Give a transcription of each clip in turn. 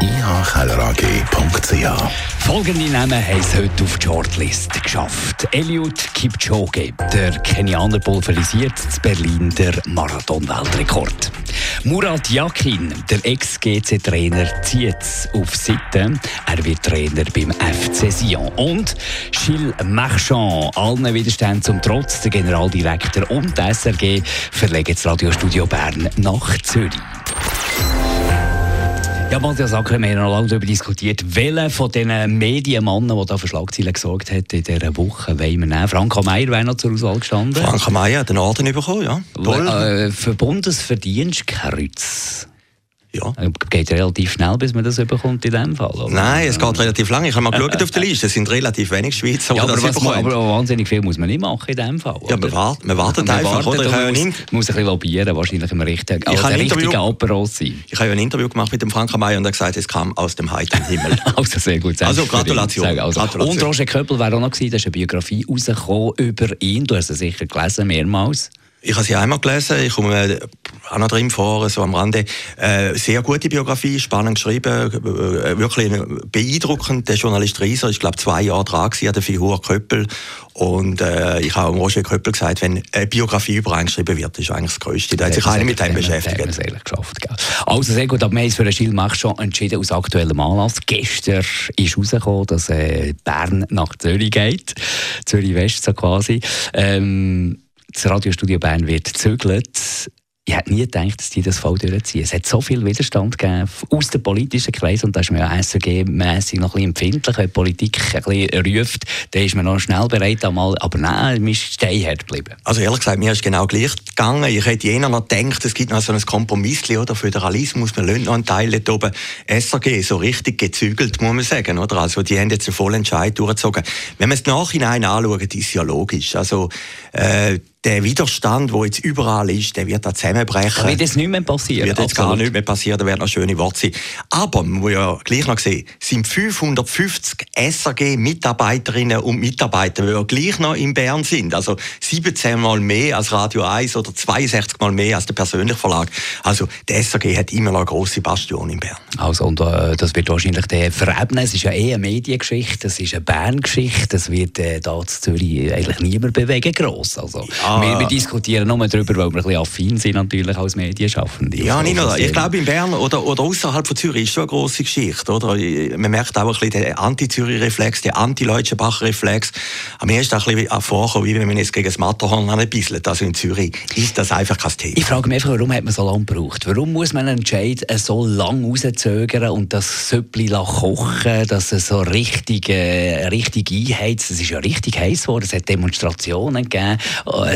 ihkellerag.ch. Folgende Namen haben es heute auf die Shortlist geschafft. Eliud Kipchoge, der Kenianer pulverisiert in Berlin der Marathon-Weltrekord. Murat Yakin, der Ex-GC-Trainer, zieht auf Seite. Er wird Trainer beim FC Sion. Und Gilles Marchand, allen Widerständen zum Trotz, der Generaldirektor und der SRG verlegen das Radiostudio Bern nach Zürich. Ja, Matthias Acker, wir haben noch lange darüber diskutiert, welcher von diesen Medienmannen, der da für Schlagzeilen gesorgt hat in dieser Woche, wollen wir nehmen. Franka Meier wäre noch zur Auswahl gestanden. Franka Meier hat den Orden bekommen, ja. Toll. Äh, für Bundesverdienstkreuz. Ja. Äh, geht relativ schnell, bis man das bekommt in dem Fall. Oder? Nein, es geht relativ lange. Ich habe mal geschaut auf der Liste. Es sind relativ wenig Schweizer, ja, aber, das was, aber wahnsinnig viel muss man nicht machen in dem Fall. Ja, man wartet, man wartet einfach. Wartet, oder? Ich muss, muss, muss ein bisschen lobbyieren, wahrscheinlich im richtigen, ich also richtigen Apparat sein. Ich habe ja ein Interview gemacht mit dem Frank Mayer und er gesagt, es kam aus dem heiteren Himmel. also sehr gut. Also Gratulation. Also. Gratulation. Und Roger Köppel wäre auch noch gewesen, da ist eine Biografie rausgekommen über ihn. Du hast sie sicher gelesen, mehrmals. Ich habe sie einmal gelesen, ich komme auch noch drin vor, so am Rande. Äh, sehr gute Biografie, spannend geschrieben, äh, wirklich beeindruckend. Der Journalist Rieser ist, glaube zwei Jahre dran gewesen, an der Figur Köppel. Und äh, ich habe Roger Köppel gesagt, wenn eine Biografie übereingeschrieben wird, ist eigentlich das Größte. Da hat sich einer mit dem beschäftigt. Das ehrlich geschafft. Gell? Also sehr gut, aber wir haben für den Gilles Marchand entschieden aus aktuellem Anlass. Gestern ist rausgekommen, dass äh, Bern nach Zürich geht. Zürich West so quasi. Ähm, das Radiostudio Bern wird gezögert. Ich hätte nie gedacht, dass die das voll durchziehen. Es hat so viel Widerstand gegeben aus den politischen Kreisen und da ist man ja SRG-mässig noch ein bisschen empfindlich. Wenn die Politik ein bisschen ruft, dann ist man noch schnell bereit, einmal, aber nein, man ist steinhart geblieben. Also ehrlich gesagt, mir ist genau gleich gegangen. Ich hätte jener noch gedacht, es gibt noch so ein Kompromiss oder Föderalismus, man lönt noch einen Teil dort oben. SRG, so richtig gezügelt, muss man sagen, oder? Also die haben jetzt einen vollen Entscheid durchgezogen. Wenn man es nachhinein anschaut, ist es ja logisch. Also, äh, der Widerstand, der jetzt überall ist, der wird da zusammenbrechen. Da wird jetzt nicht mehr passieren. Wird jetzt Absolut. gar nicht mehr passieren, da werden noch schöne Worte sein. Aber, man muss ja gleich noch sehen, sind 550 SRG-Mitarbeiterinnen und Mitarbeiter, die ja gleich noch in Bern sind. Also 17 Mal mehr als Radio 1 oder 62 Mal mehr als der persönliche Verlag. Also, der SRG hat immer noch eine grosse Bastion in Bern. Also, und äh, das wird wahrscheinlich der verebnen. Es ist ja eh eine Mediengeschichte, es ist eine Bern-Geschichte, das wird äh, da zu Zürich eigentlich niemand bewegen, gross. Also, ja. Wir, wir, diskutieren nur darüber, weil wir ein bisschen affin sind natürlich als Medienschaffende. Ja, nicht nur Ich glaube, in Bern oder, oder außerhalb von Zürich ist schon eine grosse Geschichte. Oder? Man merkt auch ein bisschen den Anti-Zürich-Reflex, den Anti-Leutschenbach-Reflex. Aber mir ist auch ein bisschen vorgekommen, wie wenn man jetzt gegen das Matterhorn anbisselt. Also in Zürich ist das einfach kein Thema. Ich frage mich einfach, warum hat man so lange gebraucht? Warum muss man einen Entscheid so lange rauszögern und das Süppli kochen, dass es so richtig, äh, richtig einheizt? Es ist ja richtig heiß geworden. Es hat Demonstrationen gegeben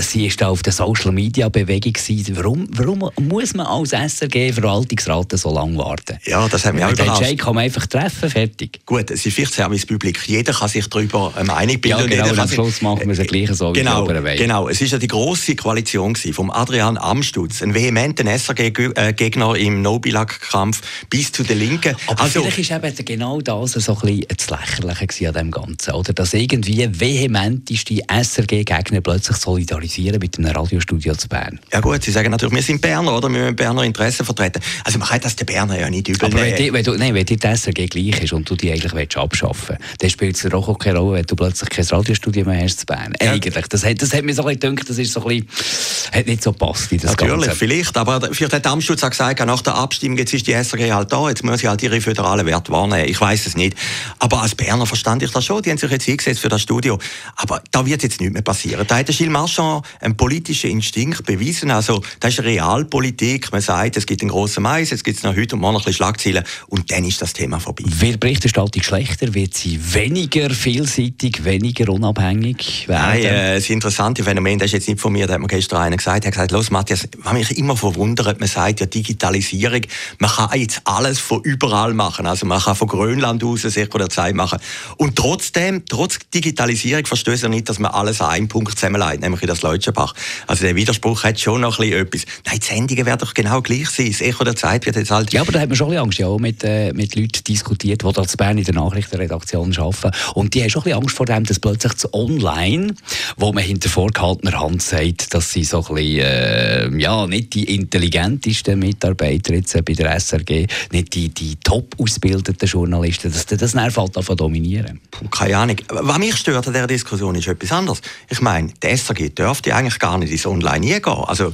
sie ist da auf der Social Media Bewegung Warum, warum muss man als SRG Verwaltungsrat so lange warten? Ja, das haben wir auch. Den kann man einfach treffen, fertig. Gut, es ist vielleicht Servicepublik. Jeder kann sich darüber eine Meinung bilden. Ja, genau, und am Schluss machen wir es gleich so, genau, wie Genau, es ist ja die grosse Koalition von Adrian Amstutz, ein vehementen SRG-Gegner im No-Bilag-Kampf bis zu den Linken. Aber also, vielleicht ist eben genau das so ein bisschen das Lächerliche an dem Ganzen, oder? Dass irgendwie vehementeste SRG-Gegner plötzlich solidarisieren solidarisieren mit einem Radiostudio zu Bern? Ja gut, Sie sagen natürlich, wir sind Berner, oder? Wir müssen Berner Interessen vertreten. Also man kann das den Berner ja nicht übel Aber wenn, die, wenn, du, nein, wenn dir die SRG gleich ist und du die eigentlich willst abschaffen willst, dann spielt es auch keine Rolle, wenn du plötzlich kein Radiostudio mehr hast zu Bern. Ja. Eigentlich. Das hat, das hat mir so ein bisschen gedacht, das ist so ein bisschen, hat nicht so passt wie das Natürlich, Ganze. vielleicht. Aber vielleicht hat der Amtsschutz auch gesagt, nach der Abstimmung, jetzt ist die SRG halt da, jetzt muss sie halt ihre föderalen Werte wahrnehmen. Ich weiß es nicht. Aber als Berner verstand ich das schon. Die haben sich jetzt hingesetzt für das Studio. Aber da wird jetzt nichts mehr passieren. Da hat der Gilles Marchand einen politischen Instinkt bewiesen. Also, das ist Realpolitik. Man sagt, es gibt einen grossen Mais, jetzt gibt es noch heute und morgen ein bisschen Schlagzeilen und dann ist das Thema vorbei. Wird Berichterstattung schlechter? Wird sie weniger vielseitig, weniger unabhängig werden? Nein, äh, das interessante Phänomen, das ist jetzt nicht von mir, da hat mir gestern einer gesagt, er hat gesagt, los Matthias, was mich immer verwundert, man sagt ja Digitalisierung, man kann jetzt alles von überall machen, also man kann von Grönland aus Zeit machen und trotzdem, trotz Digitalisierung verstößt er nicht, dass man alles an einem Punkt zusammenlegt, nämlich in das Leutschenbach. Also der Widerspruch hat schon noch ein bisschen etwas. Nein, die Sendungen werden doch genau gleich sein, das Echo der Zeit wird jetzt halt... Ja, aber da hat man schon ein bisschen Angst, ja, mit, äh, mit Leuten diskutiert, die da zu Bern in der Nachrichtenredaktion arbeiten und die haben schon ein bisschen Angst vor dem, dass plötzlich das Online, wo man hinter vorgehaltener Hand sagt, dass sie so ein bisschen, äh, ja, nicht die intelligentesten Mitarbeiter jetzt bei der SRG, nicht die, die top ausgebildeten Journalisten, dass das nervt davon dominieren. Puh, keine Ahnung. Was mich stört an dieser Diskussion ist etwas anderes. Ich meine, die SRG dürfte eigentlich gar nicht ins Online gehen. Also,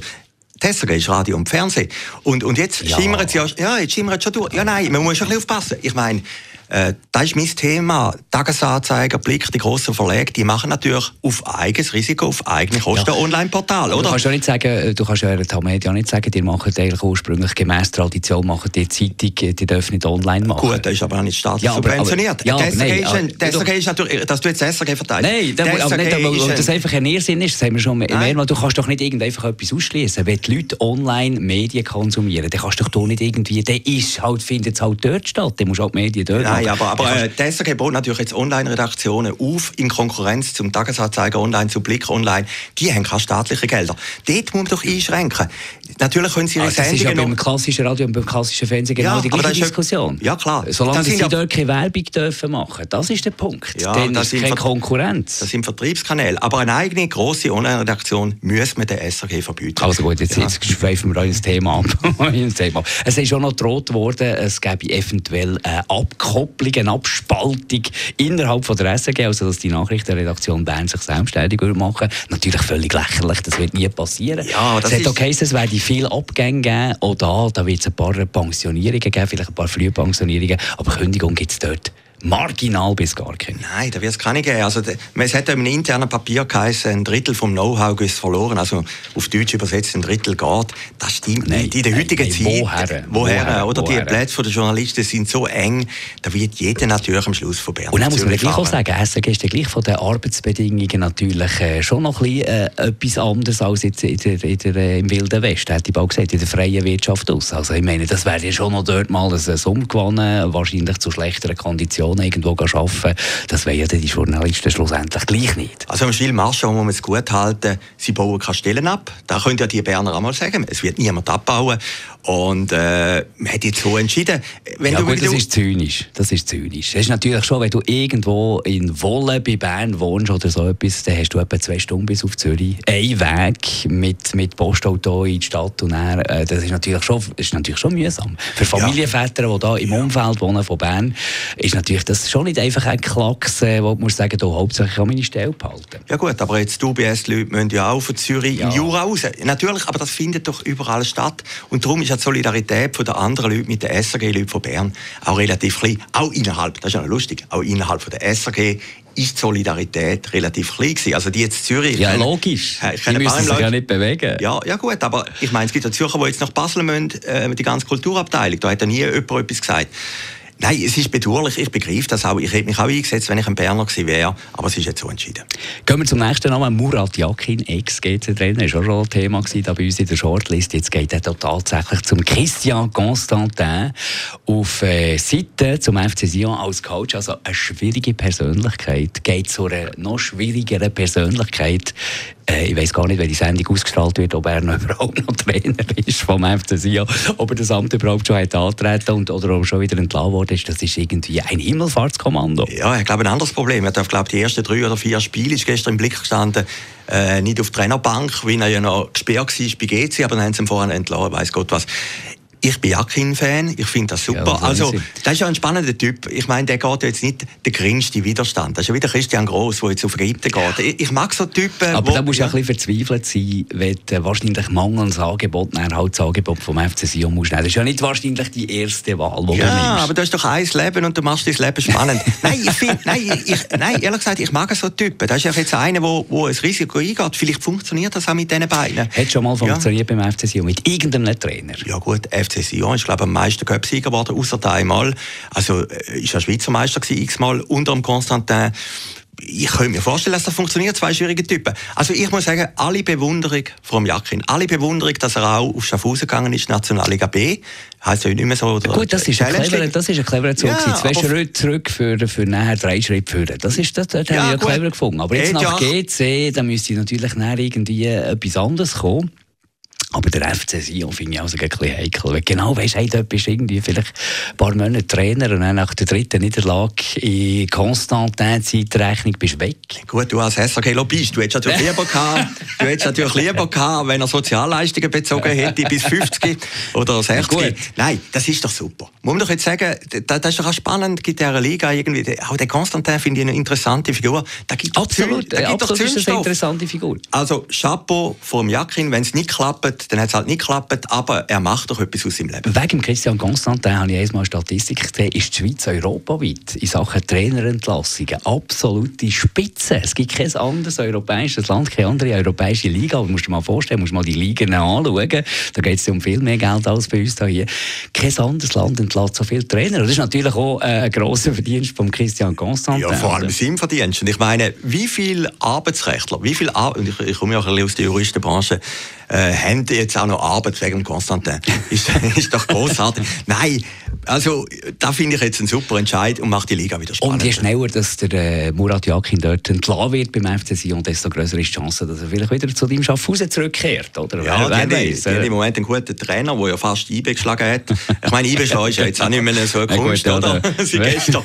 die SRG ist Radio und Fernsehen. Und, und jetzt ja. schimmert es ja, ja, jetzt schimmert schon durch. Ja, nein, man muss schon ein bisschen aufpassen. Ich meine, äh, das ist mein Thema. Tagesanzeiger, Blick, die grossen Verlage, die machen natürlich auf eigenes Risiko, auf eigene Kosten ja. Online-Portal, oder? Du kannst ja nicht sagen, du kannst ja der Media nicht sagen, die machen eigentlich ursprünglich gemäß Tradition, machen die Zeitung, die dürfen nicht online machen. Gut, das ist aber auch nicht staatlich ja, subventioniert. Ja, das ist, natürlich, dass du jetzt SRG verteidigst. Nein, das, aber nicht, aber, das einfach ein Irrsinn ist, das haben wir schon mehrmals. Du kannst doch nicht einfach etwas ausschließen. Wenn die Leute online Medien konsumieren, dann kannst du doch nicht irgendwie, der ist halt, findet es halt dort statt, dann musst du halt Medien dort Nein, machen. aber, aber äh, die SRG baut natürlich jetzt Online-Redaktionen auf, in Konkurrenz zum Tagesanzeiger online, zu Blick online. Die haben keine staatlichen Gelder. Dort muss man doch einschränken. Natürlich können sie ihre also, Das ist ja beim klassischen Radio und beim klassischen Fernsehen genau ja, die gleiche Diskussion. Ja, klar. Solange sie dort keine Werbung dürfen machen, das ist der Punkt. Ja, Dann ist keine Konkurrenz. Das sind Vertriebskanäle. Aber eine eigene grosse Online-Redaktion müssen wir der SRG verbieten. Also gut, jetzt, ja. jetzt schweifen wir ins Thema ab. es ist schon noch gedroht worden, es gäbe eventuell eine Abkopplung, eine Abspaltung innerhalb von der SRG, also dass die Nachrichtenredaktion Bern sich selbstständig machen würde. Natürlich völlig lächerlich, das wird nie passieren. Ja, das es hat auch geheißen, es werde viele Abgänge geben, auch da, da wird es ein paar Pensionierungen geben, vielleicht ein paar Frühpensionierungen, aber Kündigung gibt es dort marginal bis gar keine. Nein, da wird es keine geben. Also, es hat im internen Papier geheißen, ein Drittel vom Know-how ist verloren. Also auf Deutsch übersetzt, ein Drittel geht. Das stimmt nein, nicht. In der heutigen nein, Zeit. Woher? Woher? Oder woher? die Plätze der Journalisten sind so eng, da wird jeder natürlich am Schluss von Bern. Und dann muss man gleich auch sagen, SRG ist gleich von den Arbeitsbedingungen natürlich äh, schon noch ein bisschen, äh, etwas anderes als jetzt in der, in der, äh, im Wilden Westen, hätte ich bald gesagt, in der freien Wirtschaft aus. Also ich meine, das wäre ja schon noch dort mal ein Summ gewonnen, wahrscheinlich zu schlechteren Konditionen Position irgendwo arbeiten Das wollen ja die Journalisten schlussendlich gleich nicht. Also im Gilles Marchand muss man es gut halten, sie bauen keine Stellen ab. Da können ja die Berner einmal sagen, es wird niemand abbauen. Und äh, man hat jetzt so entschieden. Wenn ja, du gut, das ist zynisch. Das ist zynisch. Das ist natürlich schon, wenn du irgendwo in Wolle bei Bern wohnst oder so etwas, dann hast du etwa zwei Stunden bis auf Zürich. Ein Weg mit, mit Postauto in die Stadt und dann, äh, das ist natürlich, schon, ist natürlich schon mühsam. Für Familienväter, die hier im Umfeld wohnen von Bern, ist natürlich das schon nicht einfach ein Klacks, wo musst sagen, du hauptsächlich an meine Stelle behalten. Ja gut, aber jetzt die UBS-Leute müssen ja auch von Zürich ja. in Jura raus. Natürlich, aber das findet doch überall statt. Und darum ist die Solidarität von den anderen Leuten mit den SRG-Leuten von Bern auch relativ klein. Auch innerhalb, das ist ja lustig, auch innerhalb von der SRG ist die Solidarität relativ klein gewesen. Also die jetzt Zürich... Ja, meine, logisch. Äh, die müssen sich ja nicht bewegen. Ja, ja gut, aber ich meine, es gibt ja Zürcher, die jetzt nach Basel müssen, äh, die ganze Kulturabteilung, da hat ja nie jemand etwas gesagt. Nein, es ist bedauerlich. Ich begreife das auch. Ich hätte mich auch eingesetzt, wenn ich ein Berner gewesen wäre. Aber es ist jetzt so entschieden. Gehen wir zum nächsten Namen. Murat Yakin, Ex-GC-Trainer. Ist auch schon ein Thema da bei uns in der Shortlist. Jetzt geht er tatsächlich zum Christian Constantin auf äh, Seite zum FC Sion als Coach. Also eine schwierige Persönlichkeit. Geht zu einer noch schwierigeren Persönlichkeit ich weiß gar nicht, wenn die Sendung ausgestrahlt wird, ob er noch überhaupt noch Trainer ist vom FC Sion, ob er das Amt überhaupt schon hat antreten und oder ob er schon wieder entlassen worden ist. Das ist irgendwie ein Himmelfahrtskommando. Ja, ich glaube, ein anderes Problem. Darf, glaube die ersten drei oder vier Spiele ist gestern im Blick gestanden, äh, nicht auf der Trainerbank, wie er ja noch gesperrt war bei GC, aber dann haben sie ihn vorher entlassen, weiß Gott was Ich bin Jakin-Fan, ich finde das super. Ja, das also, das ist ja ein spannender Typ. Ich meine, der geht jetzt nicht der geringste Widerstand. Das ist ja wieder Christian Gross, der jetzt auf Reiten geht. Ich, ich, mag so Typen. Aber wo, da musst du ja. ein bisschen verzweifelt sein, wenn du wahrscheinlich mangelndes Angebot, dann halt das Angebot vom FC Sion musst Das ist ja nicht wahrscheinlich die erste Wahl, die ja, du nimmst. aber du hast doch ein Leben und du machst dein Leben spannend. nein, ich find, nein, ich, nein, ehrlich gesagt, ich mag so Typen. Das ist ja jetzt einer, der ein Risiko eingeht. Vielleicht funktioniert das auch mit diesen beiden. Hat schon mal funktioniert ja. beim FC Sion, mit irgendeinem Trainer? Ja gut, FC Sion ist, glaube ich, am meisten Cup-Sieger geworden, außer einmal. Also äh, ist er Schweizer Meister gewesen, x-mal, unter dem Konstantin ich könnte mir vorstellen, dass das funktioniert, zwei schwierige Typen. Also ich muss sagen, alle Bewunderung vom Jakin, alle Bewunderung, dass er auch auf Schaffhausen gegangen ist, Nationalliga B, heißt ja nicht mehr so. Oder Gut, das ist, ein cleverer, das ist ein cleverer Zug. Ja, Zwei Schritte zurück für, für nachher drei Schritte führen. Das ist, das, das ja, habe ich ja clever gefunden. Aber jetzt nach GC, da müsste natürlich nachher irgendwie etwas anderes kommen. Aber der FC Sion finde ich also ein bisschen heikel. Weil genau weißt, hey, dort bist irgendwie vielleicht ein paar Monate Trainer und dann nach der dritten Niederlage in konstanten Zeitrechnung bist du weg. Gut, du als SAG-Lobbyist, du hättest natürlich lieber gehabt, du hättest natürlich lieber gehabt, wenn er Sozialleistungen bezogen hätte bis 50 oder 60. Ja, Nein, das ist doch super. Muss man doch jetzt sagen, das, ist doch auch spannend, gibt der Liga irgendwie, auch der Konstantin finde ich eine interessante Figur. Da gibt absolut, da gibt absolut ist eine interessante Figur. Also Chapeau vom Jakin, wenn es nicht klappt, dann hat es halt nicht geklappt, aber er macht doch etwas aus seinem Leben. Wegen Christian Constantin habe ich einmal Statistik gesehen, ist die Schweiz europaweit in Sachen Trainerentlassungen absolute Spitze. Es gibt kein anderes europäisches Land, keine andere europäische Liga. Aber musst dir mal vorstellen, musst mal die Ligen anschauen. Da geht es um viel mehr Geld als bei uns hier. Kein anderes Land entlässt so viele Trainer. das ist natürlich auch äh, ein grosser Verdienst von Christian Constantin. Ja, vor allem sein Verdienst. Und ich meine, wie viele Arbeitsrechtler, wie viele Ar ich, ich komme ja auch ein bisschen aus der Juristenbranche, äh, haben jetzt auch noch Arbeit wegen Konstantin. ist, ist doch großartig. Nein, also da finde ich jetzt einen super Entscheid und macht die Liga wieder spannend. Und je schneller dass der äh, Murat Yakin dort entlassen wird beim FC Sion, desto größer ist die Chance, dass er vielleicht wieder zu deinem Schaffhausen zurückkehrt. Oder? Ja, wer, wer die, weiß, die, die im Moment einen guten Trainer, der ja fast IB geschlagen hat. Ich meine, IB schlagen ist ja jetzt auch nicht mehr so eine Kunst, gut, oder? Sie gestern.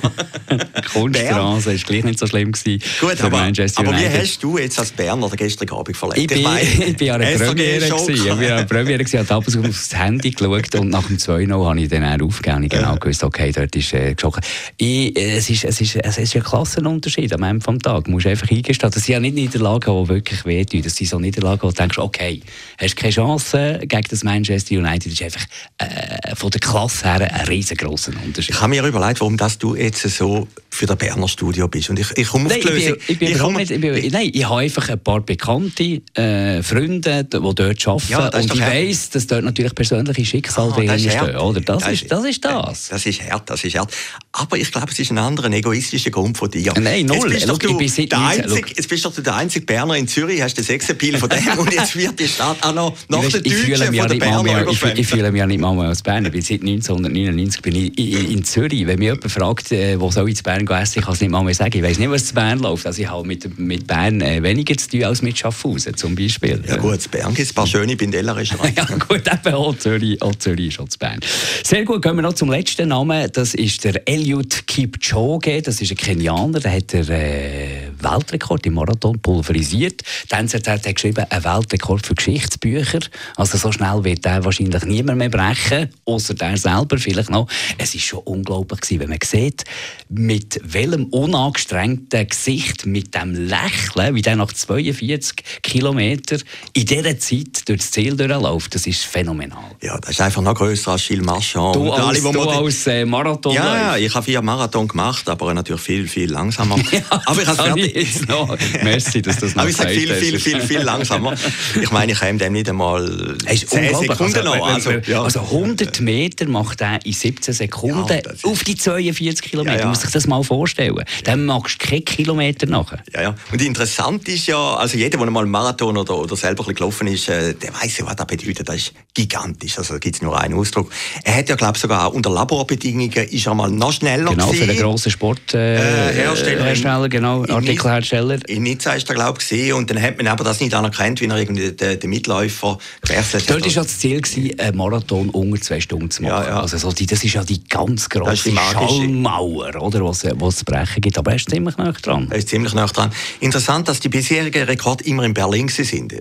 Kunststraße ist gleich nicht so schlimm gewesen. Gut, aber, aber wie hast du jetzt als Berner den gestrigen Abend verlebt? Ich, ich, ich bin ja eine Premiere gewesen. Ich bin ja eine Premiere gewesen, habe abends aufs Handy geschaut und nach dem 2-0 habe ich dann auch aufgegeben. Ich genau gewusst, okay, dort ist äh, geschossen. Ich, äh, es, ist, es, ist, es ist ein Klassenunterschied am Ende des Tages. Du musst einfach eingestehen. Das sind ja nicht Niederlagen, die wirklich wehtun. Das sind so Niederlagen, wo du denkst, okay, hast keine Chance gegen das Manchester United. Das ist einfach äh, von der Klasse her ein riesengroßer Unterschied. Ich habe mir überlegt, warum das du jetzt so für das Berner Studio bist. Und ich, ich komme auf die Lösung. Ich bin, ich bin ich bin, nein, ich habe einfach ein paar bekannte äh, Freunde, die dort arbeiten. Ja, und ich weiss, dass dort natürlich persönliche Schicksale ah, drin stehen. Oder? Das, das, ist, das ist das. Das ist hart, das ist hart. Aber ich glaube, es ist ein anderer egoistischer Grund von dir. Nein, null. Jetzt bist, Look, du bist der einzige, jetzt bist doch du der einzige Berner in Zürich, hast den Sexappeal von dem und jetzt wird die Stadt auch noch nach der Deutschen von der Berner ich, ich, fühle mich ja nicht mal aus Bern. Ich bin seit 1999 bin ich in, in Zürich. Wenn mich jemand fragt, äh, wo soll ich zu Bern essen, ich kann es nicht mal mehr sagen. Ich weiß nicht, was zu Bern läuft. Also ich habe mit, mit Bern äh, weniger zu tun als mit Schaffhausen zum Beispiel. Ja gut, zu Bern gibt es ein paar schöne Bindella-Restaurants. ja gut, eben auch Zürich, auch ist schon zu Bern. Sehr gut, kommen wir noch zum letzten Namen. Das ist der Eliud Kipchoge. Das ist ein Kenianer, der hat den äh, Weltrekord im Marathon pulverisiert. Die NZZ hat geschrieben, ein Weltrekord für Geschichtsbücher. Also so schnell wird der wahrscheinlich niemand mehr brechen, außer der selber vielleicht noch. Es ist schon unglaublich gewesen, wenn man sieht, mit welchem unangestrengten Gesicht, mit dem Lächeln, wie der nach 42 Kilometern in dieser Zeit durch das Ziel durchläuft. Das ist phänomenal. Ja, das ist einfach noch grösser als Gilles Marchand. Du als, alle, du als äh, Marathon Ja, ja, ich habe vier Marathon gemacht, aber natürlich viel, viel langsamer. ja, aber ich habe fertig. Jetzt noch. Merci, dass das noch Aber ich sage viel, viel, viel, viel langsamer. Ich meine, ich habe dem nicht einmal 10 Sekunden also, noch. Also, ja. also 100 Meter macht er in 17 Sekunden ja, auf die 42 Kilometer. Ja, ja. muss sich das mal vorstellen. Dann machst du keine Kilometer nachher. Ja, ja. Und interessant ist ja, also jeder, der mal einen Marathon oder, oder selber gelaufen ist, äh, der weiß ja, was das bedeutet. Das ist gigantisch. Also da gibt es nur einen Ausdruck. Er hat ja, glaube ich, sogar unter Laborbedingungen ist er mal noch schneller Genau, gewesen. für einen grossen Sporthersteller, äh, äh, Hersteller, genau, Artikel Motorcycle-Hersteller. In Nizza ist er, glaube ich, gesehen und dann hat man aber das nicht anerkannt, wie er irgendwie den, den Mitläufer gewechselt hat. Dort war ja das Ziel, gewesen, einen Marathon unter zwei Stunden zu machen. Ja, ja. Also so die, das ist ja die ganz grosse Schallmauer, oder, was, was zu brechen gibt. Aber er ist ziemlich nah dran. Er ist ziemlich nah dran. Interessant, dass die bisherigen Rekorde immer in Berlin sind.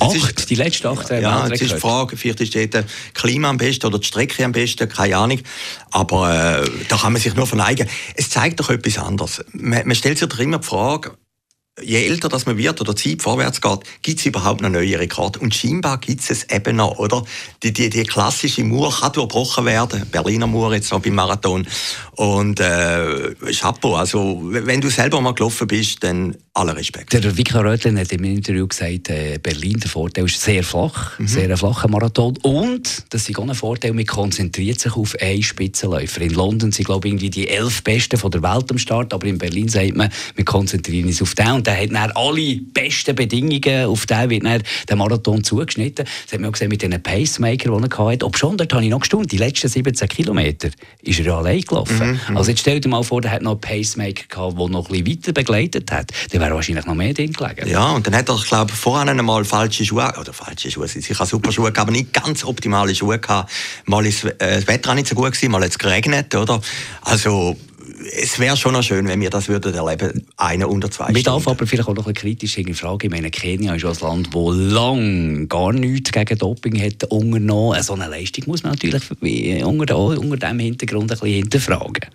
acht, ist, die letzten acht Ja, jetzt ist die Frage, vielleicht ist dort Klima am besten oder die Strecke am besten, keine Ahnung. Aber äh, da kann man sich nur verneigen. Es zeigt doch etwas anderes. Man, man stellt sich doch immer die Frage, je älter das man wird oder die Zeit vorwärts geht, gibt es überhaupt noch neue Rekorde. Und scheinbar gibt es eben noch, oder? Die, die, die klassische Mauer kann durchbrochen werden. Berliner Mauer jetzt auch beim Marathon. Und äh, Chapeau, also wenn du selber mal gelaufen bist, dann aller Respekt. Der Viktor Röthlin hat im Interview gesagt, äh, Berlin, der Vorteil ist sehr flach, mhm. sehr ein flacher Marathon. Und, das ist auch ein Vorteil, man konzentriert sich auf einen Spitzenläufer. In London sind, glaube ich, irgendwie die elf Besten von der Welt am Start, aber in Berlin sagt man, wir konzentrieren uns auf den. Und der hat dann alle besten Bedingungen, auf den wird dann der Marathon zugeschnitten. Das hat man auch gesehen mit den Pacemaker, die er hatte. Ob schon, dort habe ich noch gestaunt, die letzten 17 Kilometer ist er allein gelaufen. Mhm. Also jetzt stell dir mal vor, der hat noch einen Pacemaker gehabt, der noch ein bisschen weiter begleitet hat. Der wäre wahrscheinlich noch mehr drin gelegen. Ja, und dann hat er, ich glaube, vorher einmal falsche Schuhe, oder falsche Schuhe, sicher super Schuhe, aber nicht ganz optimale Schuhe gehabt. Mal ist äh, das Wetter nicht so gut gewesen, mal hat es geregnet, oder? Also, es wäre schon noch schön, wenn wir das würden erleben, eine unter zwei Mit darf aber vielleicht auch noch eine kritische Frage. Ich meine, Kenia ist ein Land, das lange gar nichts gegen Doping hat unternommen. So eine Leistung muss man natürlich unter, unter diesem Hintergrund ein bisschen hinterfragen.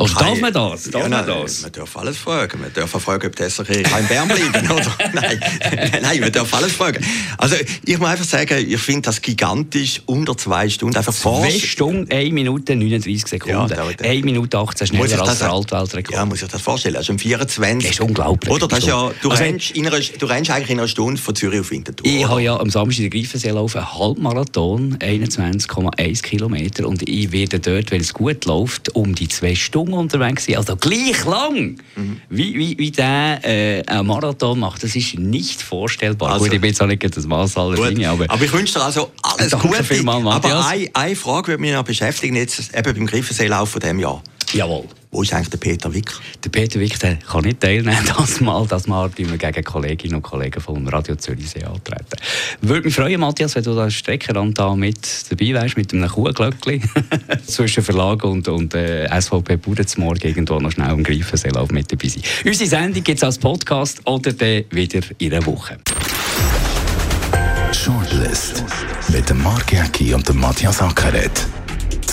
Oder darf man das? Darf ja, man, das? man darf alles fragen. Man darf fragen, ob der SRG kein Bern bleiben oder? nein, nein, man darf alles fragen. Also ich muss einfach sagen, ich finde das gigantisch, unter zwei Stunden. Einfach zwei Stunden, 1 Minute 39 Sekunden. Ja, 1 Minute 18 schneller als der Altweltrekord. Ja, muss ich das vorstellen. Also um 24. Das ist unglaublich. Oder das ist ja, du, also, rennst in einer, du rennst eigentlich in einer Stunde von Zürich auf Winterthur. Ich habe ja am Samstag in der Greifensee laufen, Halbmarathon, 21,1 Kilometer und ich werde dort, wenn es gut läuft, um die zwei Stunden unterwegs sein. Also gleich lang, mhm. wie, wie, wie der äh, einen Marathon macht. Das ist nicht vorstellbar. Also, gut, ich bin jetzt auch nicht das Maß aller Dinge. Aber, aber ich wünsche dir also alles Gute. Vielmal, aber eine, eine Frage würde mich noch beschäftigen, jetzt eben beim Griffenseelauf von diesem Jahr. Jawohl. Wo ist eigentlich der Peter Wick? Der Peter Wick der kann nicht teilnehmen, das Mal, das Mal wir gegen Kolleginnen und Kollegen vom Radio Zürichsee antreten. Würde mich freuen, Matthias, wenn du da Streckenrand da mit dabei wärst, mit einem Kuhglöckchen zwischen Verlag und, und äh, SVP Budenzmorgen irgendwo noch schnell im Greifenseelauf mit dabei sein. Unsere Sendung gibt es als Podcast oder dann wieder in einer Woche. Shortlist mit dem Mark Jäcki und dem Matthias Ackeret